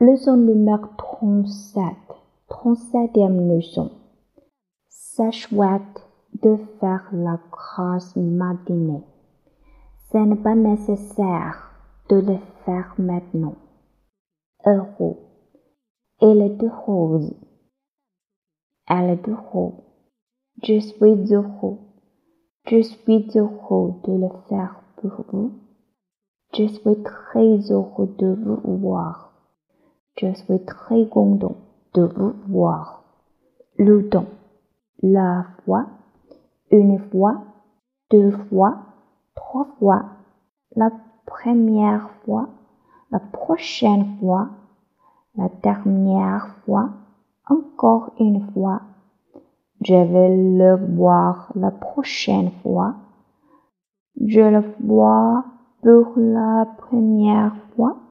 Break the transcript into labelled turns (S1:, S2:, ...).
S1: Leçon numéro 37. 37e leçon. C'est chouette de faire la grasse matinée. Ce n'est pas nécessaire de le faire maintenant. Heureux. Elle est heureuse. Elle est heureuse. Je suis heureux. Je suis heureux de le faire pour vous. Je suis très heureux de vous voir. Je suis très content de vous voir. Le temps. La fois. Une fois. Deux fois. Trois fois. La première fois. La prochaine fois. La dernière fois. Encore une fois. Je vais le voir la prochaine fois. Je le vois pour la première fois.